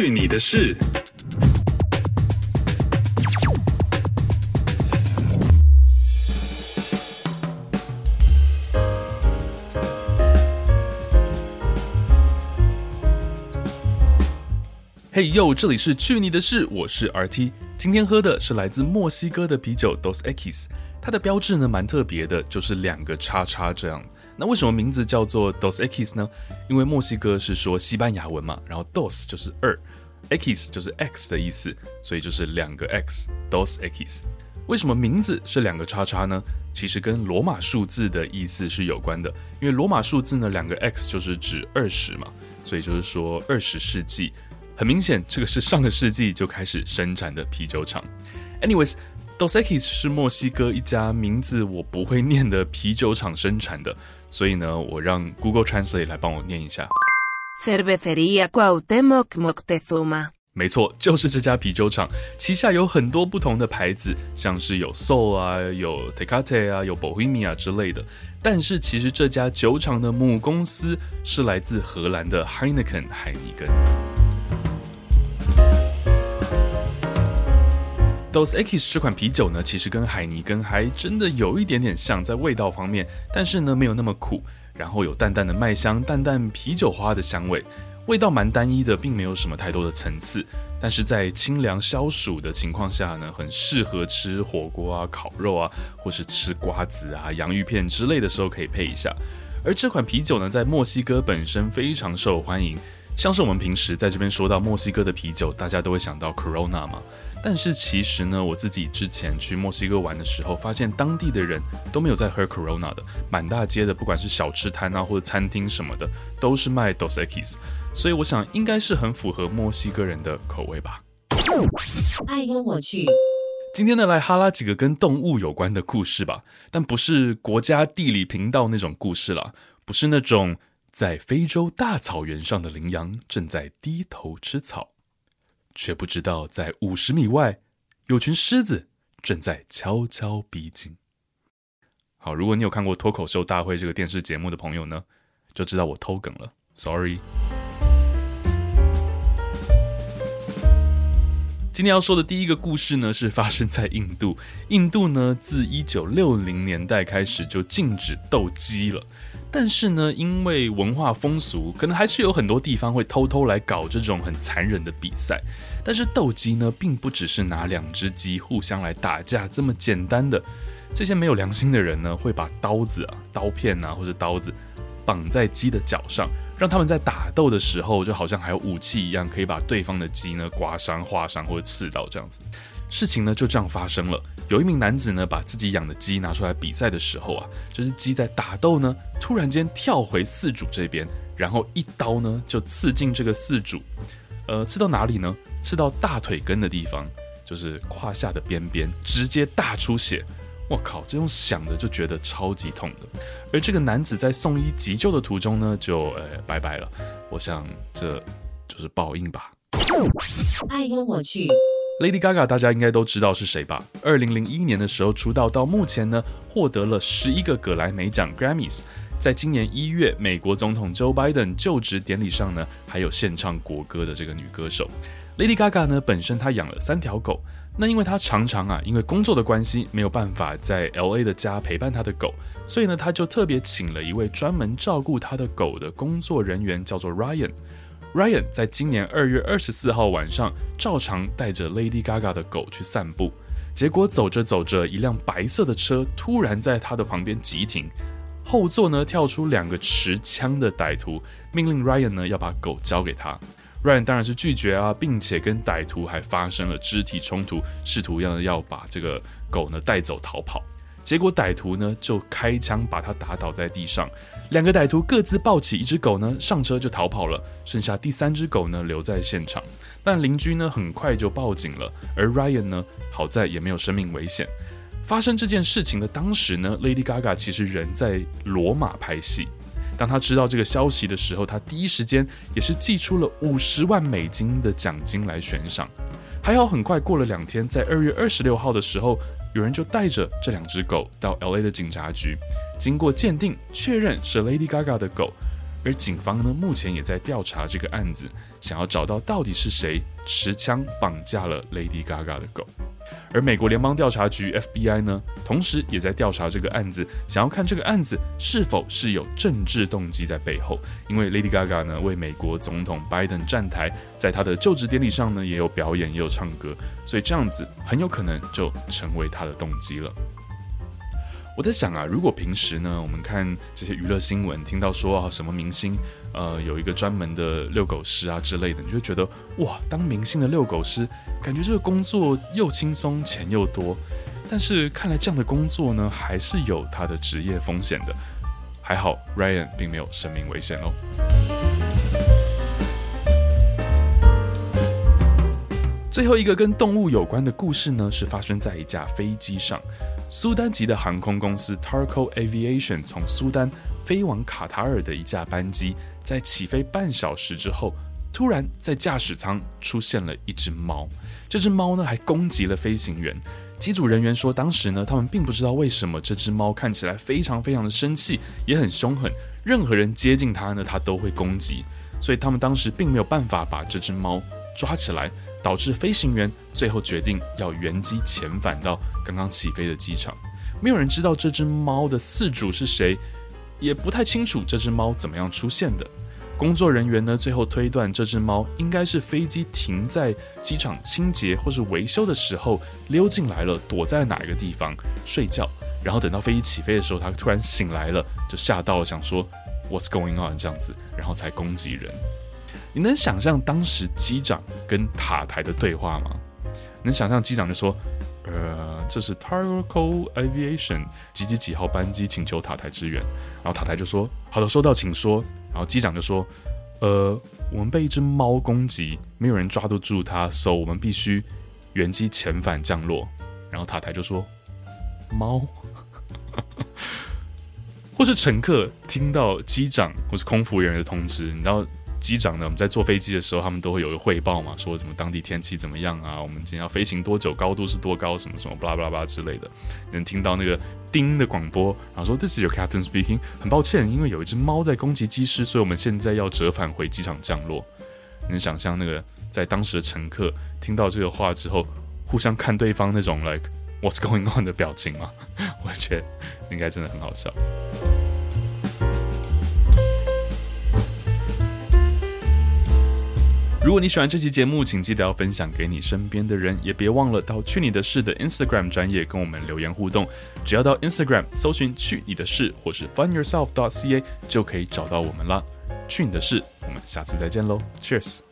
去你的事！嘿呦，这里是去你的事，我是 RT。今天喝的是来自墨西哥的啤酒 Dos Equis，它的标志呢蛮特别的，就是两个叉叉这样。那为什么名字叫做 Dos Equis 呢？因为墨西哥是说西班牙文嘛，然后 Dos 就是二 X 就是 X 的意思，所以就是两个 X Dos Equis。为什么名字是两个叉叉呢？其实跟罗马数字的意思是有关的，因为罗马数字呢两个 X 就是指二十嘛，所以就是说二十世纪。很明显，这个是上个世纪就开始生产的啤酒厂。Anyways，Dos Equis 是墨西哥一家名字我不会念的啤酒厂生产的，所以呢，我让 Google Translate 来帮我念一下。Cervecería Cuauhtémoc Moctezuma。没错，就是这家啤酒厂，旗下有很多不同的牌子，像是有 Soul 啊，有 Tecate 啊，有 Bohemia 之类的。但是其实这家酒厂的母公司是来自荷兰的 Heineken 海尼根。Dos Equis 这款啤酒呢，其实跟海尼根还真的有一点点像，在味道方面，但是呢没有那么苦，然后有淡淡的麦香，淡淡啤酒花的香味，味道蛮单一的，并没有什么太多的层次。但是在清凉消暑的情况下呢，很适合吃火锅啊、烤肉啊，或是吃瓜子啊、洋芋片之类的时候可以配一下。而这款啤酒呢，在墨西哥本身非常受欢迎，像是我们平时在这边说到墨西哥的啤酒，大家都会想到 Corona 嘛。但是其实呢，我自己之前去墨西哥玩的时候，发现当地的人都没有在喝 Corona 的，满大街的不管是小吃摊啊或者餐厅什么的，都是卖 Dos Equis，所以我想应该是很符合墨西哥人的口味吧。哎呦我去。今天呢，来哈拉几个跟动物有关的故事吧，但不是国家地理频道那种故事啦，不是那种在非洲大草原上的羚羊正在低头吃草。却不知道，在五十米外，有群狮子正在悄悄逼近。好，如果你有看过《脱口秀大会》这个电视节目的朋友呢，就知道我偷梗了，sorry。今天要说的第一个故事呢，是发生在印度。印度呢，自一九六零年代开始就禁止斗鸡了。但是呢，因为文化风俗，可能还是有很多地方会偷偷来搞这种很残忍的比赛。但是斗鸡呢，并不只是拿两只鸡互相来打架这么简单的。这些没有良心的人呢，会把刀子啊、刀片啊或者刀子绑在鸡的脚上，让他们在打斗的时候，就好像还有武器一样，可以把对方的鸡呢刮伤、划伤或者刺到这样子。事情呢就这样发生了。有一名男子呢，把自己养的鸡拿出来比赛的时候啊，这只鸡在打斗呢，突然间跳回饲主这边，然后一刀呢就刺进这个饲主，呃，刺到哪里呢？刺到大腿根的地方，就是胯下的边边，直接大出血。我靠，这种想的就觉得超级痛的。而这个男子在送医急救的途中呢，就呃拜拜了。我想这就是报应吧。爱跟我去。Lady Gaga，大家应该都知道是谁吧？二零零一年的时候出道，到目前呢，获得了十一个葛莱美奖 （Grammys）。在今年一月，美国总统 Joe Biden 就职典礼上呢，还有献唱国歌的这个女歌手 Lady Gaga 呢，本身她养了三条狗。那因为她常常啊，因为工作的关系，没有办法在 LA 的家陪伴她的狗，所以呢，她就特别请了一位专门照顾她的狗的工作人员，叫做 Ryan。Ryan 在今年二月二十四号晚上，照常带着 Lady Gaga 的狗去散步，结果走着走着，一辆白色的车突然在他的旁边急停，后座呢跳出两个持枪的歹徒，命令 Ryan 呢要把狗交给他。Ryan 当然是拒绝啊，并且跟歹徒还发生了肢体冲突，试图要要把这个狗呢带走逃跑。结果歹徒呢就开枪把他打倒在地上，两个歹徒各自抱起一只狗呢上车就逃跑了，剩下第三只狗呢留在现场。但邻居呢很快就报警了，而 Ryan 呢好在也没有生命危险。发生这件事情的当时呢，Lady Gaga 其实人在罗马拍戏。当他知道这个消息的时候，他第一时间也是寄出了五十万美金的奖金来悬赏。还好很快过了两天，在二月二十六号的时候。有人就带着这两只狗到 LA 的警察局，经过鉴定确认是 Lady Gaga 的狗，而警方呢，目前也在调查这个案子，想要找到到底是谁持枪绑架了 Lady Gaga 的狗。而美国联邦调查局 FBI 呢，同时也在调查这个案子，想要看这个案子是否是有政治动机在背后。因为 Lady Gaga 呢，为美国总统拜登站台，在他的就职典礼上呢，也有表演，也有唱歌，所以这样子很有可能就成为他的动机了。我在想啊，如果平时呢，我们看这些娱乐新闻，听到说啊什么明星，呃，有一个专门的遛狗师啊之类的，你就会觉得哇，当明星的遛狗师，感觉这个工作又轻松，钱又多。但是看来这样的工作呢，还是有它的职业风险的。还好 Ryan 并没有生命危险哦。最后一个跟动物有关的故事呢，是发生在一架飞机上。苏丹籍的航空公司 Tarco Aviation 从苏丹飞往卡塔尔的一架班机，在起飞半小时之后，突然在驾驶舱出现了一只猫。这只猫呢，还攻击了飞行员。机组人员说，当时呢，他们并不知道为什么这只猫看起来非常非常的生气，也很凶狠，任何人接近它呢，它都会攻击。所以他们当时并没有办法把这只猫抓起来。导致飞行员最后决定要原机遣返到刚刚起飞的机场。没有人知道这只猫的饲主是谁，也不太清楚这只猫怎么样出现的。工作人员呢，最后推断这只猫应该是飞机停在机场清洁或是维修的时候溜进来了，躲在哪一个地方睡觉。然后等到飞机起飞的时候，它突然醒来了，就吓到了，想说 What's going on 这样子，然后才攻击人。你能想象当时机长跟塔台的对话吗？能想象机长就说：“呃，这是 Tarco Aviation 几几几号班机，请求塔台支援。”然后塔台就说：“好的，收到，请说。”然后机长就说：“呃，我们被一只猫攻击，没有人抓得住它，所以我们必须原机遣返降落。”然后塔台就说：“猫，或是乘客听到机长或是空服人员的通知，你知道？”机长呢？我们在坐飞机的时候，他们都会有一个汇报嘛，说什么当地天气怎么样啊？我们今天要飞行多久？高度是多高？什么什么巴拉巴拉巴拉之类的。能听到那个叮的广播，然后说 “This is your captain speaking”。很抱歉，因为有一只猫在攻击机师，所以我们现在要折返回机场降落。能想象那个在当时的乘客听到这个话之后，互相看对方那种 “like what's going on” 的表情吗？我觉得应该真的很好笑。如果你喜欢这期节目，请记得要分享给你身边的人，也别忘了到去你的事的 Instagram 专业跟我们留言互动。只要到 Instagram 搜寻“去你的事”或是 funyourself.ca，就可以找到我们了。去你的事，我们下次再见喽，Cheers。